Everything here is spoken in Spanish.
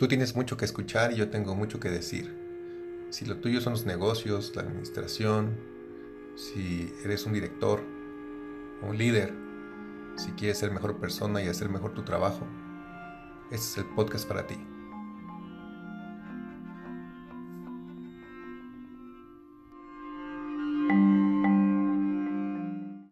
Tú tienes mucho que escuchar y yo tengo mucho que decir. Si lo tuyo son los negocios, la administración, si eres un director, un líder, si quieres ser mejor persona y hacer mejor tu trabajo, este es el podcast para ti.